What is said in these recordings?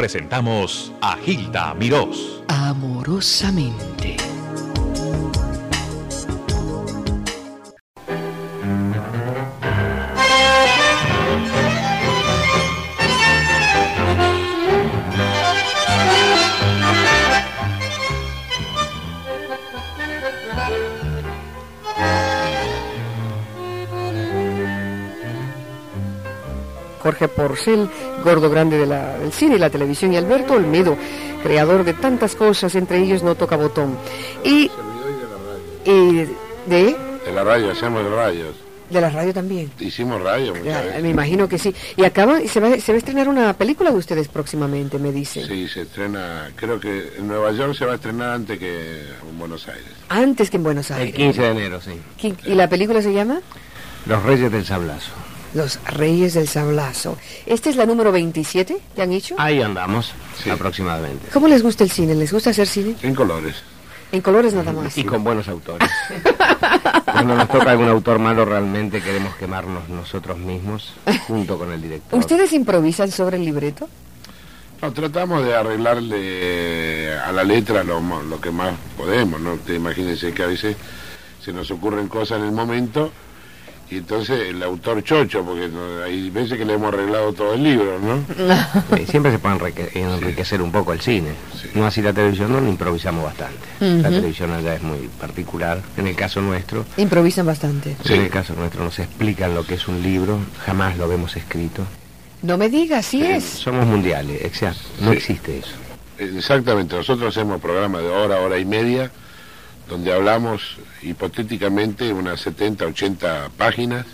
presentamos a Gilda Mirós. Amorosamente. Jorge Porcel, gordo grande de la- del cine y la televisión, y Alberto Olmedo, creador de tantas cosas, entre ellos No Toca Botón. Y, y de, De la radio, hacemos radios. de la radio también. Hicimos radio muchas Ya, veces. me imagino que sí. Y acaba, se va, se va a estrenar una película de ustedes próximamente, me dicen. Sí, se estrena, creo que en Nueva York se va a estrenar antes que en Buenos Aires. Antes que en Buenos El Aires. 15 de enero, sí. ¿Qui- ¿Y la película se llama? Los Reyes del Sablazo. Los Reyes del Sablazo. ¿Esta es la número 27 que han hecho? Ahí andamos, Sí. aproximadamente. ¿Cómo les gusta el cine? ¿Les gusta hacer cine? En colores. En colores nada más. Y con buenos autores. Cuando nos toca algún autor malo, realmente queremos quemarnos nosotros mismos, junto con el director. ¿Ustedes improvisan sobre el libreto? No, tratamos de arreglarle a la letra lo, mo- lo que más podemos, ¿no? Usted imagínense que a veces se nos ocurren cosas en el momento y entonces el autor chocho, porque hay veces que le hemos arreglado todo el libro, ¿no? Eh, siempre se puede enrique- enriquecer un poco el cine. Sí. No así la televisión, no improvisamos bastante. La televisión allá es muy particular. En el caso nuestro, Improvisan bastante. Sí. en el caso nuestro nos explican lo que es un libro, jamás lo vemos escrito. No me digas, sí es. Somos mundiales, exacto. No Sí. existe eso. Exactamente, nosotros hacemos programas de hora, hora y media, donde hablamos hipotéticamente unas 70, 80 páginas,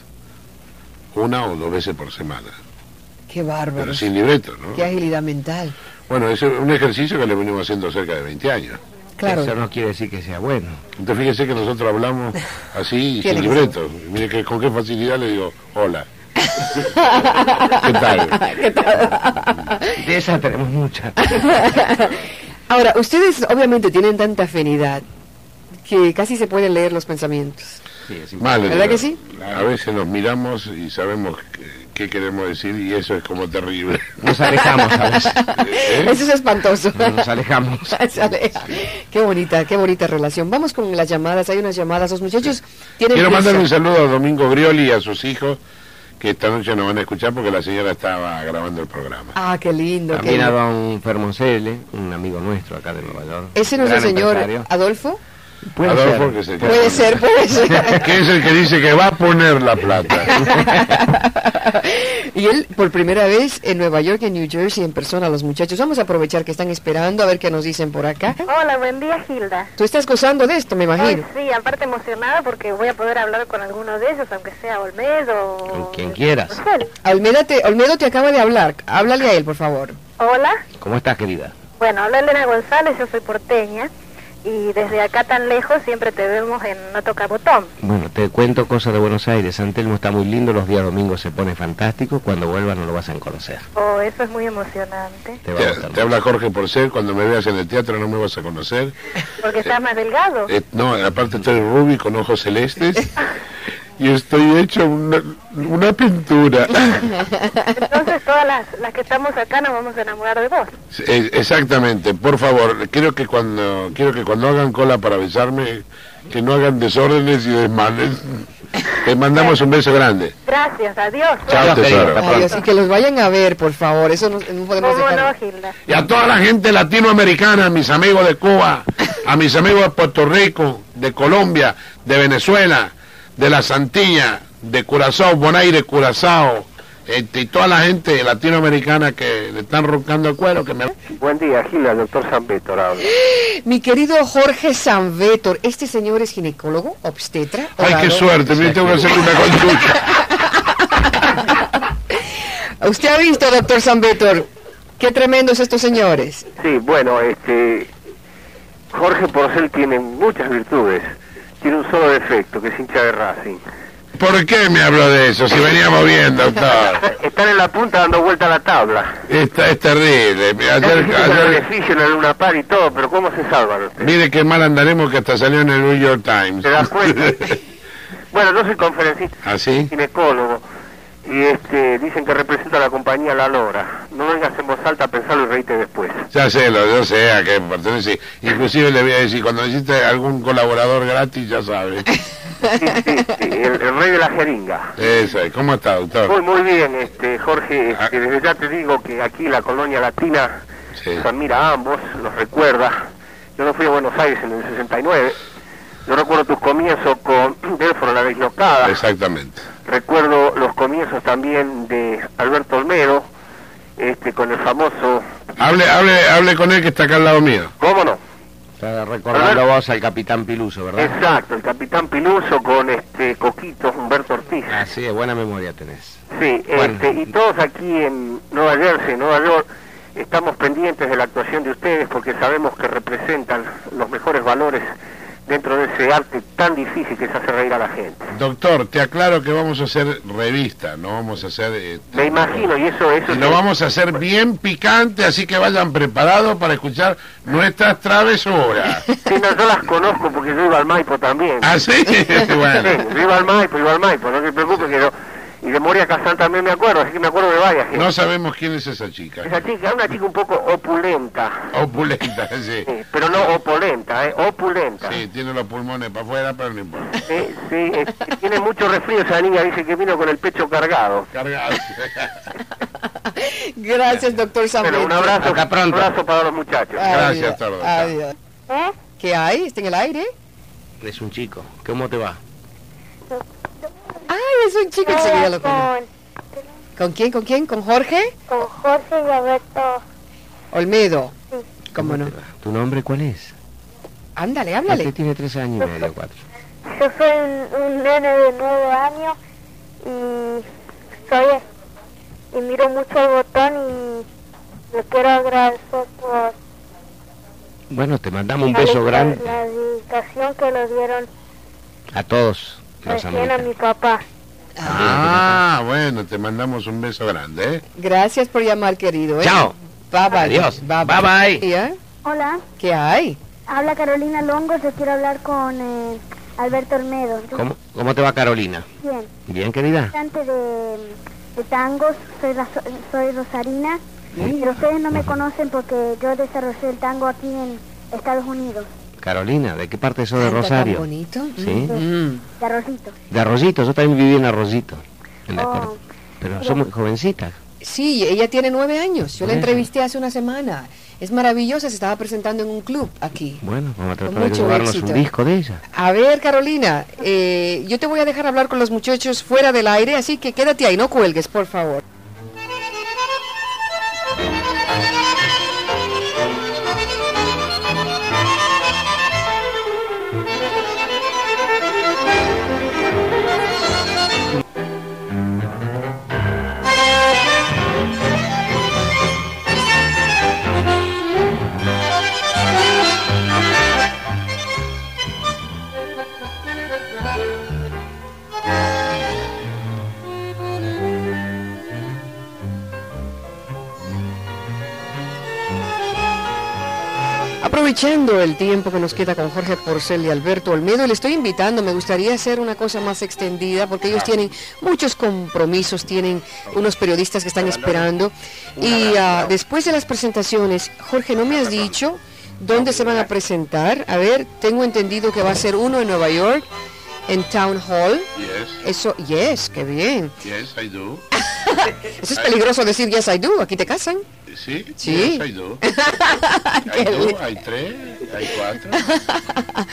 una o dos veces por semana, Qué bárbaro. pero sin libreto, ¿no? Qué agilidad mental. Bueno, es un ejercicio que le venimos haciendo cerca de 20 años. Claro. Eso no quiere decir que sea bueno. Entonces fíjese que nosotros hablamos así y sin que libreto. Mire que con qué facilidad le digo, hola. ¿Qué tal? ¿Qué tal? De esas tenemos muchas. Ahora, ustedes obviamente tienen tanta afinidad que casi se pueden leer los pensamientos. Sí, es ¿Verdad que sí? A veces nos miramos y sabemos qué, qué queremos decir y eso es como terrible. Nos alejamos a veces. ¿Eh? Eso es espantoso. Nos alejamos. Se aleja. Qué bonita, qué bonita relación. Vamos con las llamadas. Hay unas llamadas. Los muchachos tienen Quiero prisa. mandarle un saludo a Domingo Grioli y a sus hijos que esta noche nos van a escuchar porque la señora estaba grabando el programa. Ah, qué lindo. qué También a lindo. don Fermoselle, un amigo nuestro acá de Nueva York. ¿Ese no es el señor empresario. Adolfo? Puede Adolfo, ser. que que- Puede ser, puede ser. que es el que dice que va a poner la plata. y él, por primera vez en Nueva York y en New Jersey, en persona, los muchachos. Vamos a aprovechar que están esperando a ver qué nos dicen por acá. Hola, buen día, Gilda. Tú estás gozando de esto, me Ay, imagino. sí, aparte emocionada porque voy a poder hablar con alguno de ellos, aunque sea Olmedo o... Con quien quieras. Olmedo te, Olmedo te acaba de hablar. Háblale a él, por favor. Hola, ¿Cómo estás, querida? bueno, habla Elena González, yo soy porteña y desde acá tan lejos siempre te vemos en No Toca Botón. Bueno, te cuento cosas de Buenos Aires. Antelmo está muy lindo, los días domingos se pone fantástico. Cuando vuelvas no lo vas a conocer. Oh, eso es muy emocionante, Te va a Te, gustar. te habla Jorge Porcel, cuando me veas en el teatro no me vas a conocer. porque estás más delgado. Eh, no, aparte estoy rubio con ojos celestes y estoy hecho una, una pintura. Entonces todas las, las que estamos acá nos vamos a enamorar de vos. Eh, Exactamente, por favor, quiero que cuando quiero que cuando hagan cola para besarme, que no hagan desórdenes y desmanes. Te mandamos un beso grande. Gracias, adiós. Chao, tesoro. Adiós, y que los vayan a ver, por favor. Eso no, no podemos ¿Cómo no, dejar. Gilda? Y a toda la gente latinoamericana, a mis amigos de Cuba, a mis amigos de Puerto Rico, de Colombia, de Venezuela, de las Antillas, de Curazao, Bonaire, Curazao, este, y toda la gente latinoamericana que le están roncando el cuero, que me... Buen día, Gila, doctor San Víctor habla. Mi querido Jorge Sanvétor, ¿este señor es ginecólogo, obstetra? Ay, qué suerte, me tengo que hacer una consulta. ¿Usted ha visto, doctor Sanvétor? Qué tremendos estos señores. Sí, bueno, este. Jorge Porcel tiene muchas virtudes. Tiene un solo defecto, que es hincha de Racing. ¿Por qué me habló de eso? Si veníamos bien, doctor. Están en la punta dando vuelta a la tabla. Esta es terrible. Ya Ayer, el ayer- beneficio en Luna Par y todo, pero ¿cómo se salvan ustedes? mire qué mal andaremos que hasta salió en el New York Times. ¿Se das cuenta? bueno, yo soy conferencista, ¿Ah, sí? ginecólogo. Y este, dicen que representa a la compañía La Lora. No vengas en voz alta a pensarlo y reíte después. Ya sé, lo, yo sé a qué pertenece. Inclusive le voy a decir, cuando necesite algún colaborador gratis, ya sabe. Sí, sí, sí, el, el rey de la jeringa. Eso, es. ¿cómo está, Muy, doctor? muy bien, este, Jorge. Ah. este, desde ya te digo que aquí la colonia latina Sí. nos admira a ambos, los recuerda. Yo no fui a Buenos Aires en el 69. Yo recuerdo tus comienzos con Delforo la Deslocada. Exactamente. Recuerdo los comienzos también de Alberto Olmedo, este, con el famoso... Hable, hable, hable con él que está acá al lado mío. ¿Cómo no? Está recordando vos al capitán Piluso, ¿verdad? Exacto, el capitán Piluso con este Coquito Humberto Ortiz. Así de buena memoria tenés. Sí, Bueno. este, y todos aquí en Nueva Jersey, Nueva York, estamos pendientes de la actuación de ustedes porque sabemos que representan los mejores valores dentro de ese arte tan difícil que es hacer reír a la gente. Doctor, te aclaro que vamos a hacer revista, no vamos a hacer... eh, Me imagino, y eso, eso Y lo vamos a hacer bien picante, así que vayan preparados para escuchar nuestras travesuras. Sí, no, yo las conozco porque yo iba al Maipo también. ¿Ah, sí? Sí, bueno. yo iba al Maipo, iba al Maipo, no te preocupes que yo... Y de Moria Casán también me acuerdo, así que me acuerdo de varias gente. No sabemos quién es esa chica. Esa chica, una chica un poco opulenta, Opulenta, sí. sí, pero no opulenta, ¿eh? Opulenta. Sí, tiene los pulmones para afuera, pero no importa. Sí, sí, es- tiene mucho resfrío esa niña, dice que vino con el pecho cargado. Cargado. Gracias, doctor Samuel. Pero un abrazo, Hasta pronto. un abrazo para los muchachos. Gracias, Tordo. Adiós. ¿Eh? ¿Qué hay? ¿Está en el aire? Es un chico. ¿Cómo te va? Es un chico enseguida lo conozco. con, ¿Con quién? ¿Con quién? ¿Con Jorge? con Jorge y Alberto. Olmedo. ¿Cómo no? ¿Tu nombre cuál es? Ándale, Este háblale. tiene tres años y medio, cuatro. Yo soy un, un nene de nueve años y soy y miro mucho el botón y le quiero agradecer por Bueno, te mandamos un beso grande la dedicación que le dieron a todos los a mi americanos. Ah, bueno, te mandamos un beso grande, ¿eh? Gracias por llamar, querido. ¿eh? Chao. Bye bye. Adiós. Bye Bye, bye. ¿Y, eh? Hola, ¿Qué hay? habla Carolina Longo, yo quiero hablar con eh, Alberto Olmedo. ¿Cómo, ¿Cómo te va Carolina? Bien, Bien, querida. cantante de, de tangos, soy, Razo- soy Rosarina, pero ustedes no me conocen porque yo desarrollé el tango aquí en Estados Unidos, Carolina, ¿de qué parte sos de tan Rosario? bonito. Sí. Mm. de Arrocito. De Arroyito, yo también viví en Arroyito. En la Oh. Pero sos muy jovencita. Sí, ella tiene nueve años. Yo la entrevisté hace una semana. Es maravillosa, se estaba presentando en un club aquí. Bueno, vamos a tratar de éxito. un disco de ella. A ver, Carolina, eh, yo te voy a dejar hablar con los muchachos fuera del aire, así que quédate ahí, no cuelgues, por favor. Aprovechando el tiempo que nos queda con Jorge Porcel y Alberto Olmedo, le estoy invitando, me gustaría hacer una cosa más extendida porque ellos tienen muchos compromisos, tienen unos periodistas que están esperando. Y ah, después de las presentaciones, Jorge, ¿no me has dicho dónde se van a presentar? A ver, tengo entendido que va a ser uno en Nueva York, en Town Hall. Yes, Eso, yes, qué bien. yes, I do. Eso es peligroso decir yes I do, aquí te casan. ¿Sí? Sí. Yes, I do. Qué Hay dos, hay tres, hay cuatro.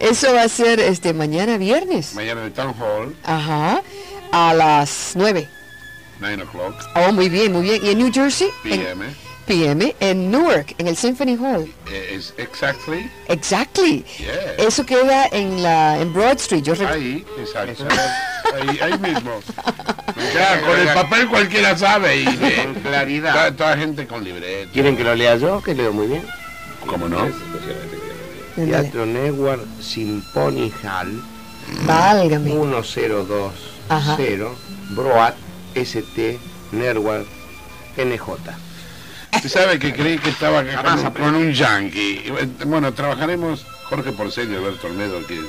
Eso va a ser este mañana viernes. Mañana en el Town Hall, Ajá. A las 9. 9 o'clock, Oh, muy bien, muy bien. ¿Y en New Jersey? En p.m. En Newark, en el Symphony Hall. Eh, Es exactly, Exactly. yeah. Eso queda en la en Broad Street. Yo Ahí, exacto. Ahí, ahí mismo. Ya, con el papel cualquiera sabe y eh, Con claridad. Toda, toda gente con libreta. ¿Quieren que lo lea yo? Que leo muy bien. ¿Cómo no? Teatro Network Symphony Hall Válgame. 1020 Ajá. Broad ST Network NJ. Usted sabe que creí que estaba con, un- con un yankee. Bueno, trabajaremos Jorge Porcel y Alberto Olmedo, que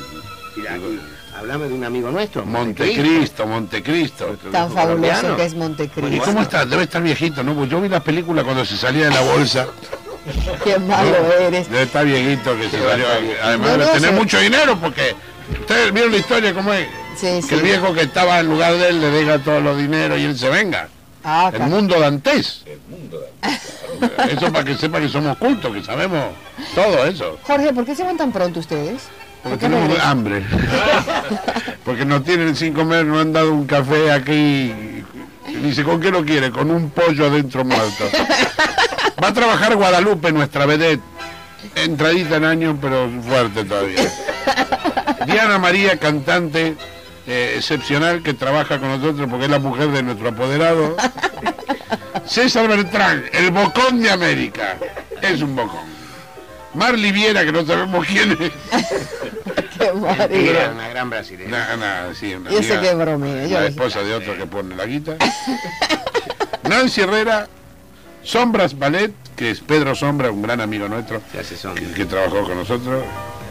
Hablame de un amigo nuestro. Montecristo, Montecristo. Tan fabuloso que es Montecristo. ¿Y cómo está? Debe estar viejito, ¿no? Yo vi la película cuando se salía de la bolsa. Qué malo eres. Debe estar viejito que se salió. Además No, debe no, tener se- mucho dinero porque... Ustedes vieron la historia cómo es. Sí, Que sí. el viejo que estaba en lugar de él le deja todos los dineros y él se venga. Ah, El ca- mundo dantés. Eso para que sepa que somos cultos, que sabemos todo eso. Jorge, ¿por qué se van tan pronto ustedes? Porque ¿Por qué tenemos hambre. Porque no tienen sin comer, no han dado un café aquí. Dice, ¿con qué lo quiere? Con un pollo adentro muerto. Va a trabajar Guadalupe, nuestra vedette. Entradita en años, pero fuerte todavía. Diana María, cantante eh, excepcional que trabaja con nosotros porque es la mujer de nuestro apoderado. César Bertrán, el bocón de América. Es un bocón. Marley Viera, que no sabemos quién es. Qué Era marido. una gran brasileña. Nah, nah, sí, una Yo sé amiga, que es yo La esposa de otro que pone la guita. Nancy Herrera, Sombras Ballet, que es Pedro Sombra, un gran amigo nuestro, Ya se son. que, que trabajó con nosotros,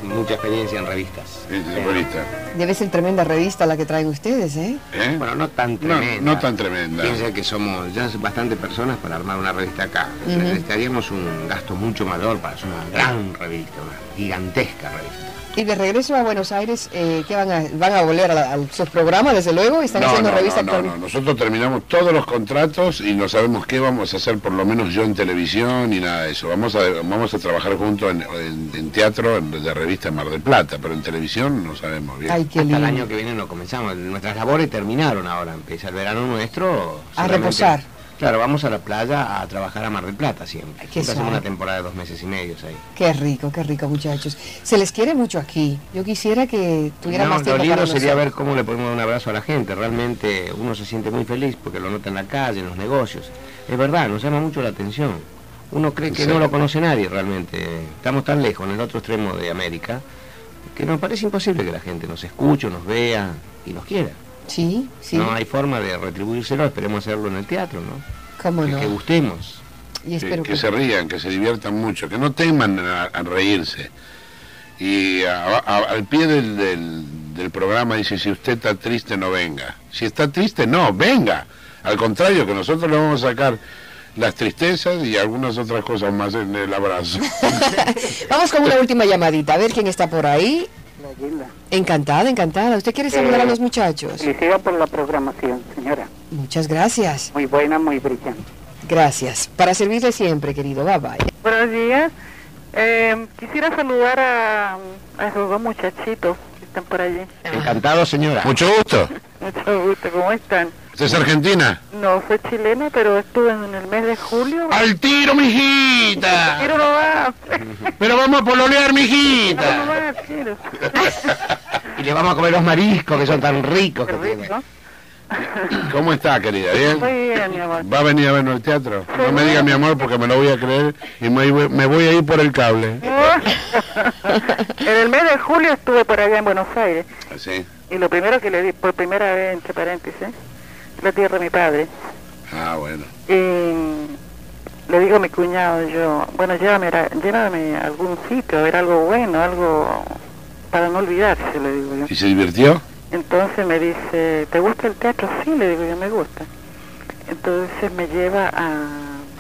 Mucha experiencia en revistas. es futbolista. Debe ser tremenda revista la que traen ustedes, ¿eh? ¿Eh? Bueno, no tan No, tremenda. no tan tremenda. Piensa que somos ya bastante personas para armar una revista acá. Necesitaríamos un gasto mucho mayor para hacer una gran revista, una gigantesca revista. Y de regreso a Buenos Aires, eh, ¿qué van a, van a volver a, la- a sus programas, desde luego? ¿Están No, haciendo no, revista no, no. Nosotros terminamos todos los contratos y no sabemos qué vamos a hacer, por lo menos yo en televisión y nada de eso. Vamos a, vamos a trabajar juntos en, en- en teatro, en, de revista en Mar del Plata, pero en televisión no sabemos bien. Ay, qué Hasta el lindo. año que viene no comenzamos. Nuestras labores terminaron ahora. Empieza el verano nuestro. A reposar. Claro, vamos a la playa a trabajar a Mar del Plata siempre. Qué hacemos una temporada de dos meses y medio ahí. Qué rico, qué rico, muchachos. Se les quiere mucho aquí. Yo quisiera que tuviera No, más lo tiempo lindo para sería ver cómo le podemos dar un abrazo a la gente. Realmente uno se siente muy feliz porque lo nota en la calle, en los negocios. Es verdad, nos llama mucho la atención. Uno cree que Sí. no lo conoce nadie realmente. Estamos tan lejos, en el otro extremo de América, que nos parece imposible que la gente nos escuche, nos vea y nos quiera. Sí, sí, No hay forma de retribuírselo, esperemos hacerlo en el teatro, ¿no? cómo Que, no. que gustemos. Y que, espero que que... se rían, que se diviertan mucho, que no teman a, a reírse. Y a- a- al pie del, del- del programa dice, si usted está triste, no venga. Si está triste, no, venga. Al contrario, que nosotros le vamos a sacar las tristezas y algunas otras cosas más en el abrazo. Vamos con una última llamadita, a ver quién está por ahí. Encantada, encantada. ¿Usted quiere saludar a los muchachos? Felicidad por la programación, señora. Muchas gracias. Muy buena, muy brillante. Gracias. Para servirle siempre, querido. Bye bye. Buenos días. Eh, quisiera saludar a, a esos dos muchachitos que están por allí. Encantado, señora. Mucho gusto. Mucho gusto, ¿cómo están? ¿Usted es argentina? No soy chilena, pero estuve en el mes de julio. ¡Al tiro, mijita! Quiero no va. Pero vamos a pololear, No, no mijita. va, quiero. Y le vamos a comer los mariscos que son tan ricos. Qué que rico. ¿Cómo está, querida? ¿Bien? Muy bien, mi amor. ¿Va a venir a vernos al teatro? No me diga mi amor porque me lo voy a creer y me, me voy a ir por el cable. en el mes de julio estuve por allá en Buenos Aires. ¿Sí? Y lo primero que le di, por primera vez, entre paréntesis, la tierra de mi padre. Ah, bueno. Y le digo a mi cuñado, yo, bueno, llévame, a- llévame a algún sitio, a ver algo bueno, algo para no olvidarse, le digo yo. ¿Y se divirtió? Entonces me dice, ¿te gusta el teatro? Sí, le digo yo, me gusta. Entonces me lleva a,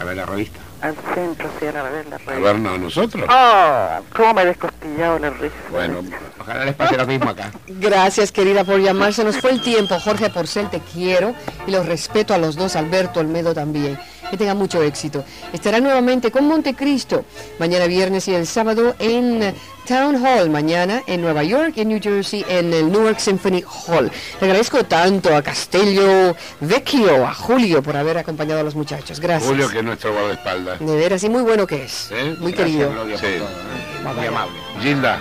A ver la revista. Al centro, sí, a la- a ver la A revista. vernos a nosotros. ¡Oh! ¿Cómo me he descostillado la risa? Bueno, Ojalá les pase lo mismo acá. Gracias, querida, por llamar. Se nos fue el tiempo. Jorge Porcel, te quiero y los respeto a los dos. Alberto Olmedo también. Que tenga mucho éxito. Estará nuevamente con Montecristo mañana viernes y el sábado en Town Hall. Mañana en Nueva York y en New Jersey en el Newark Symphony Hall. Le agradezco tanto a Castello Vecchio, a Julio por haber acompañado a los muchachos. Gracias. Julio que es nuestro guardaespaldas. De veras, y muy bueno que es. ¿Eh? Muy Gracias, querido. Gloria, Sí. por todo, ¿eh? Muy amable. Gilda.